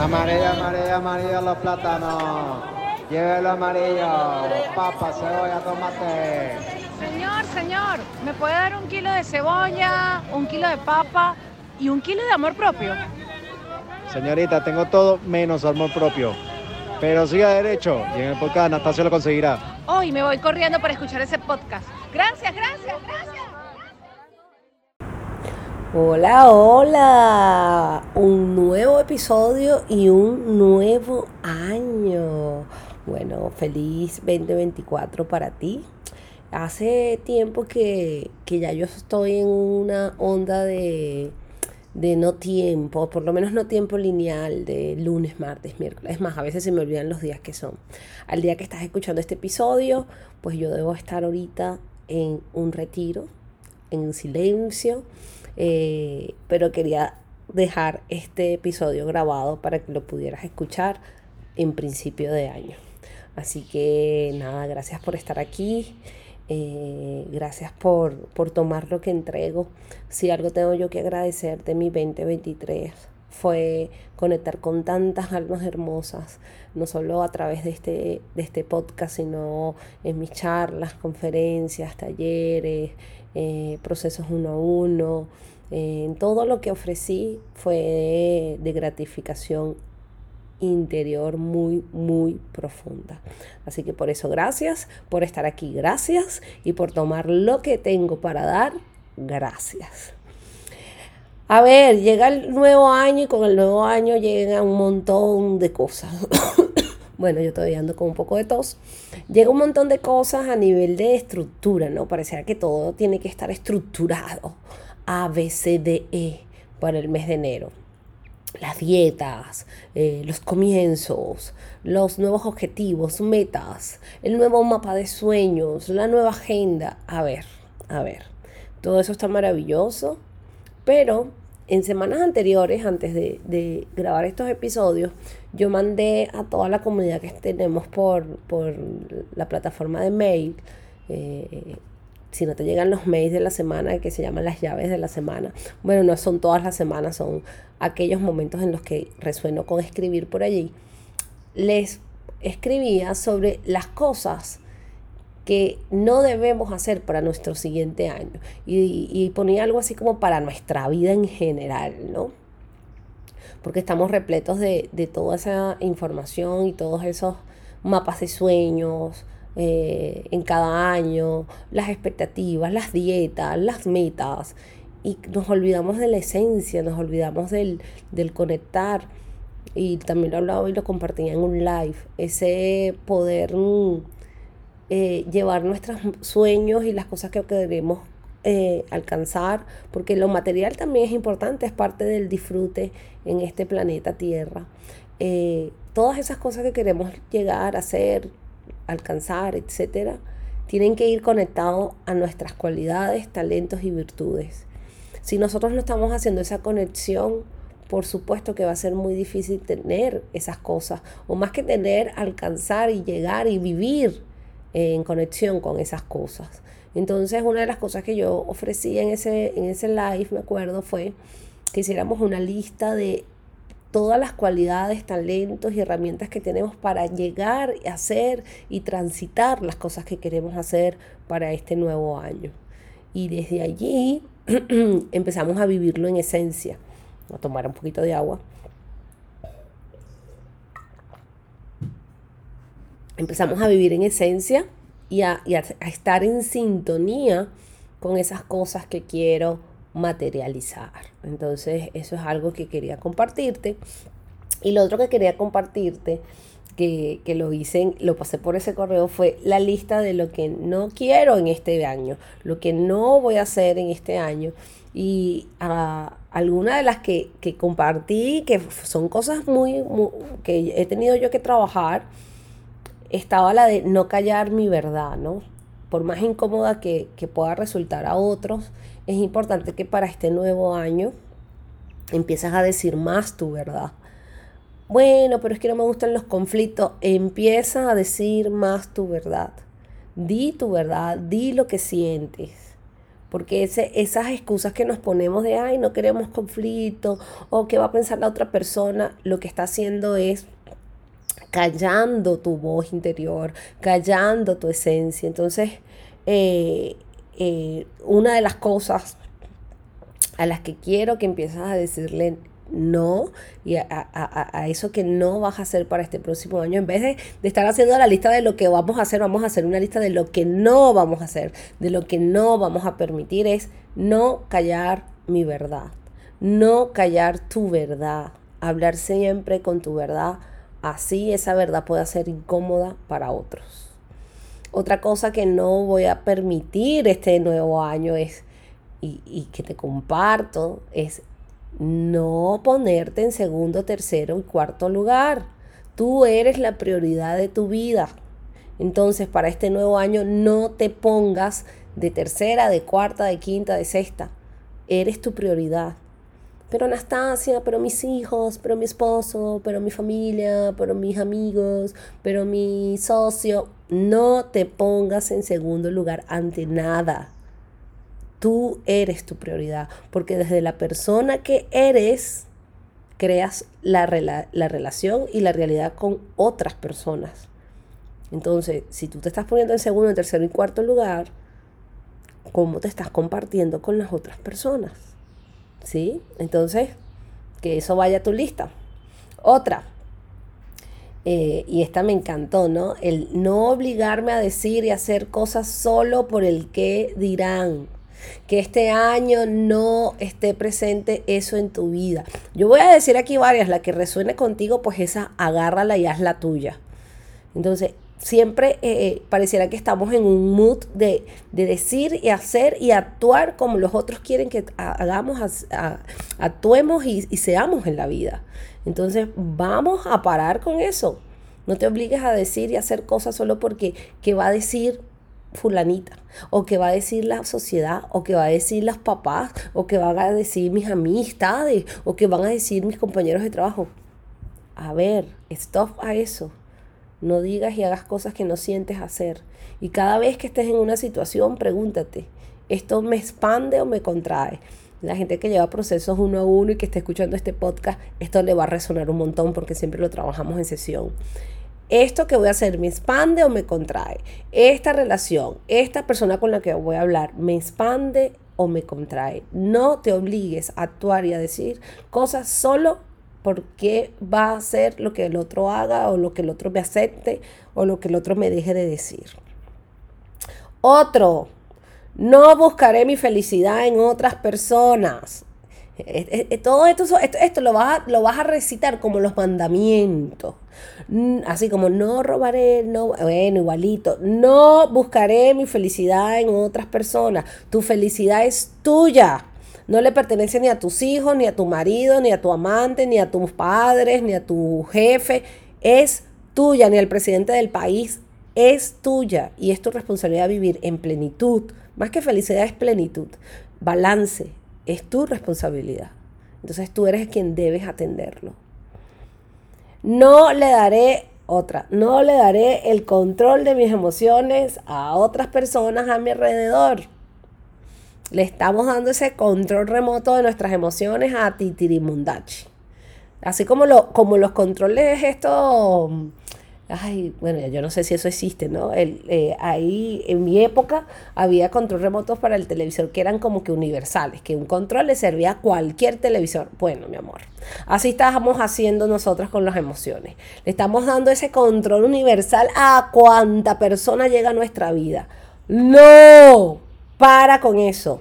Amarillo, amarillo, amarillo los plátanos. Llévelo amarillo. Papa, cebolla, tomate. Señor, señor, ¿me puede dar un kilo de cebolla, un kilo de papa y un kilo de amor propio? Señorita, tengo todo menos amor propio. Pero siga derecho y en el podcast Anastasio lo conseguirá. Hoy me voy corriendo para escuchar ese podcast. Gracias, gracias, gracias. Hola, hola. Un nuevo episodio y un nuevo año. Bueno, feliz 2024 para ti. Hace tiempo que, que ya yo estoy en una onda de de no tiempo, por lo menos no tiempo lineal de lunes, martes, miércoles. Es más, a veces se me olvidan los días que son. Al día que estás escuchando este episodio, pues yo debo estar ahorita en un retiro, en silencio, eh, pero quería dejar este episodio grabado para que lo pudieras escuchar en principio de año. Así que nada, gracias por estar aquí. Eh, gracias por, por tomar lo que entrego. Si algo tengo yo que agradecer de mi 2023 fue conectar con tantas almas hermosas, no solo a través de este, de este podcast, sino en mis charlas, conferencias, talleres, eh, procesos uno a uno. Eh, todo lo que ofrecí fue de gratificación interior muy, muy profunda. Así que por eso gracias, por estar aquí, gracias y por tomar lo que tengo para dar, gracias. A ver, llega el nuevo año y con el nuevo año llega un montón de cosas. bueno, yo todavía ando con un poco de tos. Llega un montón de cosas a nivel de estructura, ¿no? Parecía que todo tiene que estar estructurado. A, B, C, D, E para el mes de enero las dietas, eh, los comienzos, los nuevos objetivos, metas, el nuevo mapa de sueños, la nueva agenda. A ver, a ver, todo eso está maravilloso, pero en semanas anteriores, antes de, grabar estos episodios, yo mandé a toda la comunidad que tenemos por, por la plataforma de mail eh, si no te llegan los mails de la semana que se llaman las llaves de la semana, bueno, no son todas las semanas, son aquellos momentos en los que resueno con escribir por allí, les escribía sobre las cosas que no debemos hacer para nuestro siguiente año. Y, ponía algo así como para nuestra vida en general, ¿no? Porque estamos repletos de, de toda esa información y todos esos mapas de sueños, eh, en cada año, las expectativas, las dietas, las metas. Y nos olvidamos de la esencia, nos olvidamos del, conectar. Y también lo hablaba y lo compartía en un live. Ese poder mm, eh, llevar nuestros sueños y las cosas que queremos eh, alcanzar, porque lo material también es importante, es parte del disfrute en este planeta Tierra. todas esas cosas que queremos llegar hacer, alcanzar, etcétera, tienen que ir conectados a nuestras cualidades, talentos y virtudes. Si nosotros no estamos haciendo esa conexión, por supuesto que va a ser muy difícil tener esas cosas, o más que tener, alcanzar y llegar y vivir en conexión con esas cosas. Entonces, una de las cosas que yo ofrecí en ese, en ese live, me acuerdo, fue que hiciéramos una lista de todas las cualidades, talentos y herramientas que tenemos para llegar a hacer y transitar las cosas que queremos hacer para este nuevo año. Y desde allí empezamos a vivirlo en esencia. A tomar un poquito de agua. Empezamos a vivir en esencia y a, y a estar en sintonía con esas cosas que quiero materializar. Entonces, eso es algo que quería compartirte. Y lo otro que quería compartirte, que, lo hice, lo pasé por ese correo, fue la lista de lo que no quiero en este año, lo que no voy a hacer en este año. Y a algunas de las que, compartí, que son cosas muy, que he tenido yo que trabajar, estaba la de no callar mi verdad, ¿no? Por más incómoda que, que pueda resultar a otros, es importante que para este nuevo año empieces a decir más tu verdad. Bueno, pero es que no me gustan los conflictos. Empieza a decir más tu verdad. Di tu verdad, di lo que sientes. Porque ese, esas excusas que nos ponemos de, ay, no queremos conflicto, o qué va a pensar la otra persona, lo que está haciendo es callando tu voz interior, callando tu esencia. Entonces, eh, eh, una de las cosas a las que quiero que empieces a decirle no y a, eso que no vas a hacer para este próximo año. En vez de, de, estar haciendo la lista de lo que vamos a hacer, vamos a hacer una lista de lo que no vamos a hacer, de lo que no vamos a permitir, es no callar mi verdad, no callar tu verdad, hablar siempre con tu verdad, así esa verdad pueda ser incómoda para otros. Otra cosa que no voy a permitir este nuevo año es, y, y que te comparto, es no ponerte en segundo, tercero y cuarto lugar. Tú eres la prioridad de tu vida. Entonces, para este nuevo año, no te pongas de tercera, de cuarta, de quinta, de sexta. Eres tu prioridad. Pero Anastasia, pero mis hijos, pero mi esposo, pero mi familia, pero mis amigos, pero mi socio. No te pongas en segundo lugar ante nada. Tú eres tu prioridad, porque desde la persona que eres, creas la, la, relación y la realidad con otras personas. Entonces, si tú te estás poniendo en segundo, en tercero y cuarto lugar, ¿cómo te estás compartiendo con las otras personas? ¿Sí? Entonces, que eso vaya a tu lista. Otra, eh, y esta me encantó, ¿no? El no obligarme a decir y hacer cosas solo por el que dirán que este año no esté presente eso en tu vida. Yo voy a decir aquí varias, la que resuene contigo, pues esa agárrala y haz la tuya. Entonces, siempre eh, eh, pareciera que estamos en un mood de, decir y hacer y actuar como los otros quieren que hagamos, actuemos y, seamos en la vida. Entonces, vamos a parar con eso. No te obligues a decir y hacer cosas solo porque que va a decir fulanita, o que va a decir la sociedad, o que va a decir las papás, o que van a decir mis amistades, o que van a decir mis compañeros de trabajo. A ver, stop a eso. No digas y hagas cosas que no sientes hacer. Y cada vez que estés en una situación, pregúntate, ¿esto me expande o me contrae? La gente que lleva procesos uno a uno y que está escuchando este podcast, esto le va a resonar un montón porque siempre lo trabajamos en sesión esto que voy a hacer me expande o me contrae. Esta relación, esta persona con la que voy a hablar, me expande o me contrae. No te obligues a actuar y a decir cosas solo porque va a ser lo que el otro haga o lo que el otro me acepte o lo que el otro me deje de decir. Otro, no buscaré mi felicidad en otras personas. Todo esto, esto, lo, vas a, lo vas a recitar como los mandamientos. Así como no robaré, no, bueno, igualito. No buscaré mi felicidad en otras personas. Tu felicidad es tuya. No le pertenece ni a tus hijos, ni a tu marido, ni a tu amante, ni a tus padres, ni a tu jefe. Es tuya, ni al presidente del país. Es tuya. Y es tu responsabilidad vivir en plenitud. Más que felicidad es plenitud. Balance, es tu responsabilidad. Entonces tú eres quien debes atenderlo. No le daré otra, no le daré el control de mis emociones a otras personas a mi alrededor. Le estamos dando ese control remoto de nuestras emociones a Titirimundachi. Así como, lo, como los controles estos Ay, bueno, yo no sé si eso existe, ¿no? El, eh, ahí en mi época había control remotos para el televisor que eran como que universales, que un control le servía a cualquier televisor. Bueno, mi amor, así estábamos haciendo nosotros con las emociones. Le estamos dando ese control universal a cuanta persona llega a nuestra vida. No, para con eso.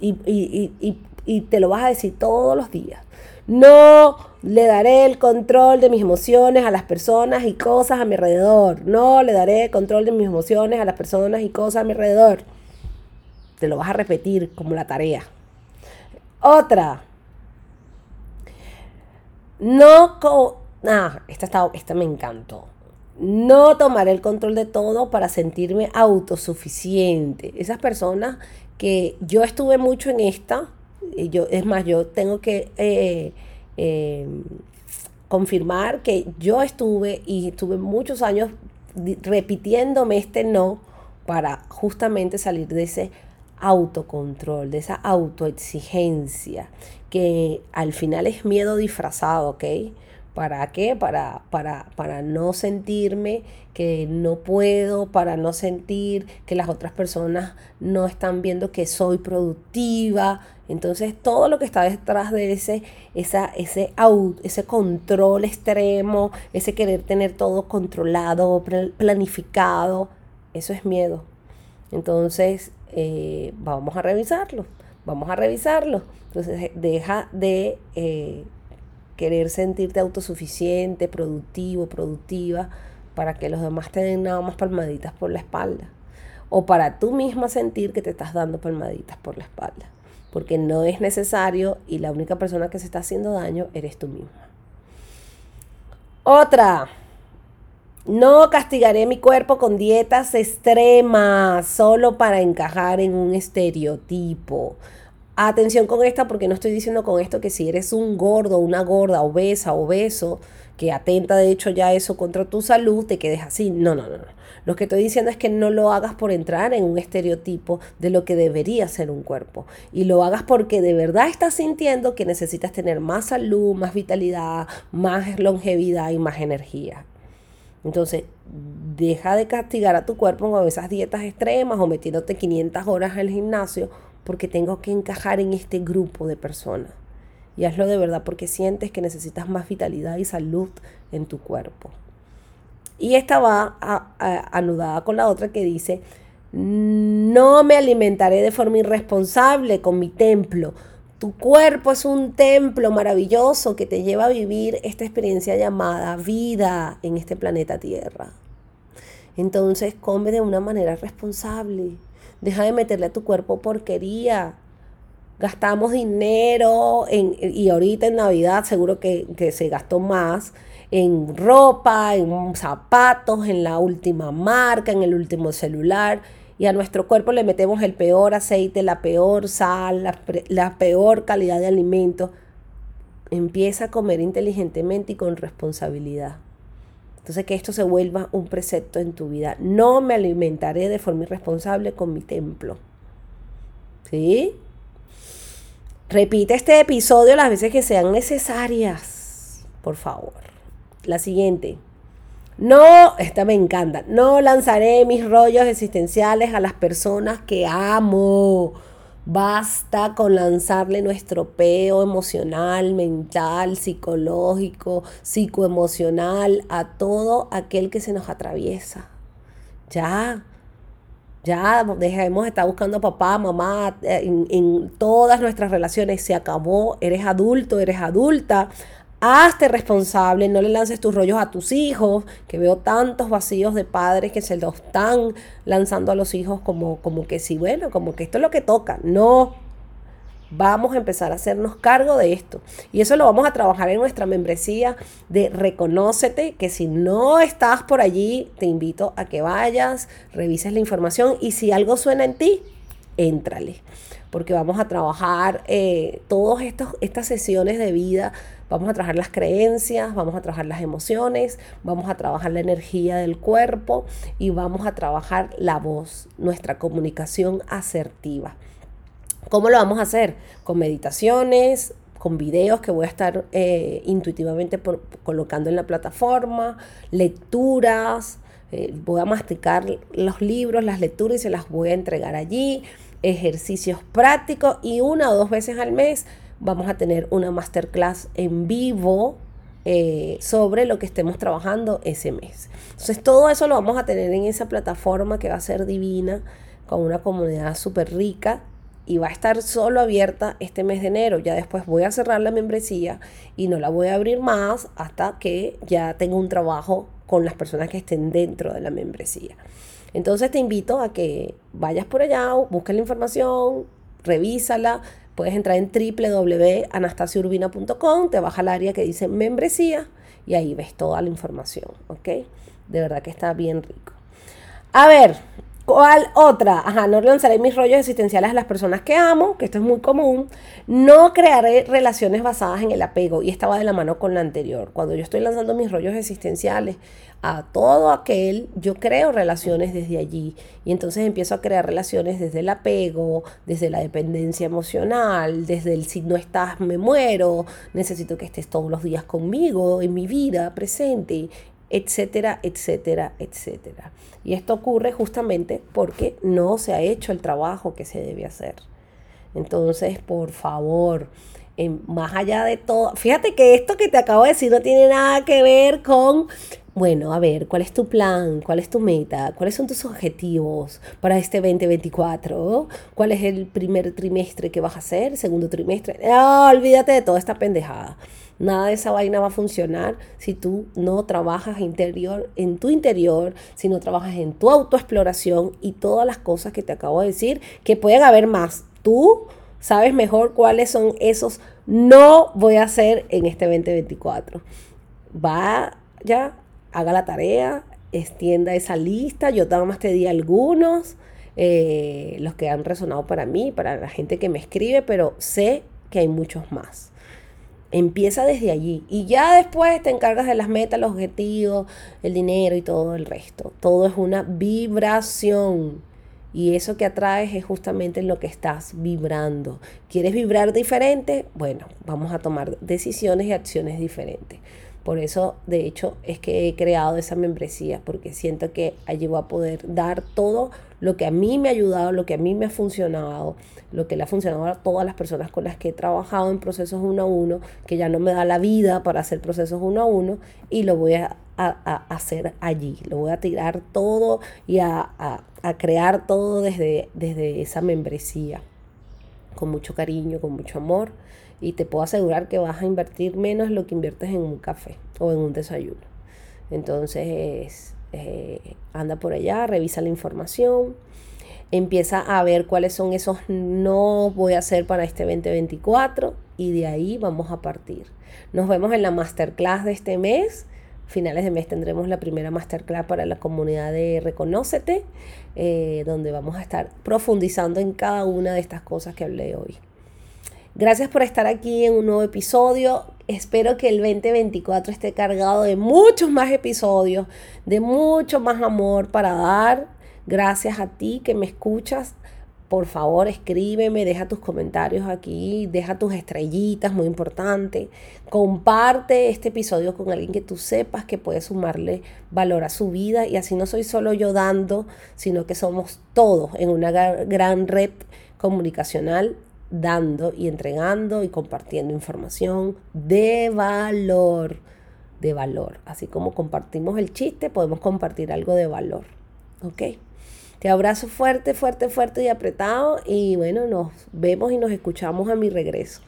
Y, y, y, y te lo vas a decir todos los días. No le daré el control de mis emociones a las personas y cosas a mi alrededor. No le daré el control de mis emociones a las personas y cosas a mi alrededor. Te lo vas a repetir como la tarea. Otra. No... ah, esta, está, esta me encantó. No tomaré el control de todo para sentirme autosuficiente. Esas personas que yo estuve mucho en esta, yo, es más, yo tengo que eh, eh, confirmar que yo estuve y estuve muchos años repitiéndome este no para justamente salir de ese autocontrol, de esa autoexigencia, que al final es miedo disfrazado, ¿ok? ¿Para qué? Para, para, para no sentirme que no puedo, para no sentir que las otras personas no están viendo que soy productiva. Entonces todo lo que está detrás de ese, esa, ese, ese control extremo, ese querer tener todo controlado, planificado, eso es miedo. Entonces eh, vamos a revisarlo, vamos a revisarlo. Entonces deja de... Eh, querer sentirte autosuficiente, productivo, productiva, para que los demás te den nada más palmaditas por la espalda. O para tú misma sentir que te estás dando palmaditas por la espalda. Porque no es necesario y la única persona que se está haciendo daño eres tú misma. Otra. No castigaré mi cuerpo con dietas extremas solo para encajar en un estereotipo. Atención con esta porque no estoy diciendo con esto que si eres un gordo, una gorda, obesa, obeso, que atenta de hecho ya eso contra tu salud, te quedes así. No, no, no, no. Lo que estoy diciendo es que no lo hagas por entrar en un estereotipo de lo que debería ser un cuerpo. Y lo hagas porque de verdad estás sintiendo que necesitas tener más salud, más vitalidad, más longevidad y más energía. Entonces, deja de castigar a tu cuerpo con esas dietas extremas o metiéndote 500 horas al gimnasio porque tengo que encajar en este grupo de personas. Y hazlo de verdad porque sientes que necesitas más vitalidad y salud en tu cuerpo. Y esta va anudada con la otra que dice, no me alimentaré de forma irresponsable con mi templo. Tu cuerpo es un templo maravilloso que te lleva a vivir esta experiencia llamada vida en este planeta Tierra. Entonces come de una manera responsable. Deja de meterle a tu cuerpo porquería. Gastamos dinero en, y ahorita en Navidad seguro que, que se gastó más en ropa, en zapatos, en la última marca, en el último celular. Y a nuestro cuerpo le metemos el peor aceite, la peor sal, la, la peor calidad de alimento. Empieza a comer inteligentemente y con responsabilidad. Entonces que esto se vuelva un precepto en tu vida. No me alimentaré de forma irresponsable con mi templo. ¿Sí? Repite este episodio las veces que sean necesarias. Por favor. La siguiente. No, esta me encanta. No lanzaré mis rollos existenciales a las personas que amo Basta con lanzarle nuestro peo emocional, mental, psicológico, psicoemocional a todo aquel que se nos atraviesa. Ya, ya dejemos de estar buscando papá, mamá eh, en, en todas nuestras relaciones. Se acabó, eres adulto, eres adulta. Hazte responsable, no le lances tus rollos a tus hijos, que veo tantos vacíos de padres que se los están lanzando a los hijos como, como que sí, bueno, como que esto es lo que toca. No, vamos a empezar a hacernos cargo de esto. Y eso lo vamos a trabajar en nuestra membresía de Reconócete, que si no estás por allí, te invito a que vayas, revises la información y si algo suena en ti, éntrale. Porque vamos a trabajar eh, todas estas sesiones de vida Vamos a trabajar las creencias, vamos a trabajar las emociones, vamos a trabajar la energía del cuerpo y vamos a trabajar la voz, nuestra comunicación asertiva. ¿Cómo lo vamos a hacer? Con meditaciones, con videos que voy a estar eh, intuitivamente colocando en la plataforma, lecturas, eh, voy a masticar los libros, las lecturas y se las voy a entregar allí, ejercicios prácticos y una o dos veces al mes vamos a tener una masterclass en vivo eh, sobre lo que estemos trabajando ese mes. Entonces todo eso lo vamos a tener en esa plataforma que va a ser divina, con una comunidad súper rica y va a estar solo abierta este mes de enero. Ya después voy a cerrar la membresía y no la voy a abrir más hasta que ya tenga un trabajo con las personas que estén dentro de la membresía. Entonces te invito a que vayas por allá, busques la información, revísala, Puedes entrar en www.anastasiurbina.com, te baja al área que dice membresía y ahí ves toda la información, ¿ok? De verdad que está bien rico. A ver, ¿Cuál otra? Ajá, no lanzaré mis rollos existenciales a las personas que amo, que esto es muy común. No crearé relaciones basadas en el apego. Y estaba de la mano con la anterior. Cuando yo estoy lanzando mis rollos existenciales a todo aquel, yo creo relaciones desde allí. Y entonces empiezo a crear relaciones desde el apego, desde la dependencia emocional, desde el si no estás me muero, necesito que estés todos los días conmigo, en mi vida presente etcétera, etcétera, etcétera. Y esto ocurre justamente porque no se ha hecho el trabajo que se debe hacer. Entonces, por favor, más allá de todo, fíjate que esto que te acabo de decir no tiene nada que ver con, bueno, a ver, ¿cuál es tu plan? ¿Cuál es tu meta? ¿Cuáles son tus objetivos para este 2024? ¿Cuál es el primer trimestre que vas a hacer? ¿Segundo trimestre? No, olvídate de toda esta pendejada. Nada de esa vaina va a funcionar si tú no trabajas interior, en tu interior, si no trabajas en tu autoexploración y todas las cosas que te acabo de decir, que pueden haber más. Tú sabes mejor cuáles son esos no voy a hacer en este 2024. Va ya, haga la tarea, extienda esa lista. Yo nada más te di algunos, eh, los que han resonado para mí, para la gente que me escribe, pero sé que hay muchos más. Empieza desde allí y ya después te encargas de las metas, los objetivos, el dinero y todo el resto. Todo es una vibración y eso que atraes es justamente en lo que estás vibrando. ¿Quieres vibrar diferente? Bueno, vamos a tomar decisiones y acciones diferentes. Por eso, de hecho, es que he creado esa membresía, porque siento que allí voy a poder dar todo lo que a mí me ha ayudado, lo que a mí me ha funcionado, lo que le ha funcionado a todas las personas con las que he trabajado en procesos uno a uno, que ya no me da la vida para hacer procesos uno a uno, y lo voy a, hacer allí. Lo voy a tirar todo y a, crear todo desde, desde esa membresía, con mucho cariño, con mucho amor y te puedo asegurar que vas a invertir menos lo que inviertes en un café o en un desayuno. Entonces, eh, anda por allá, revisa la información, empieza a ver cuáles son esos no voy a hacer para este 2024 y de ahí vamos a partir. Nos vemos en la masterclass de este mes. Finales de mes tendremos la primera masterclass para la comunidad de Reconócete, eh, donde vamos a estar profundizando en cada una de estas cosas que hablé hoy. Gracias por estar aquí en un nuevo episodio. Espero que el 2024 esté cargado de muchos más episodios, de mucho más amor para dar. Gracias a ti que me escuchas. Por favor, escríbeme, deja tus comentarios aquí, deja tus estrellitas, muy importante. Comparte este episodio con alguien que tú sepas que puede sumarle valor a su vida y así no soy solo yo dando, sino que somos todos en una gran red comunicacional dando y entregando y compartiendo información de valor, de valor. Así como compartimos el chiste, podemos compartir algo de valor. ¿Ok? Te abrazo fuerte, fuerte, fuerte y apretado y bueno, nos vemos y nos escuchamos a mi regreso.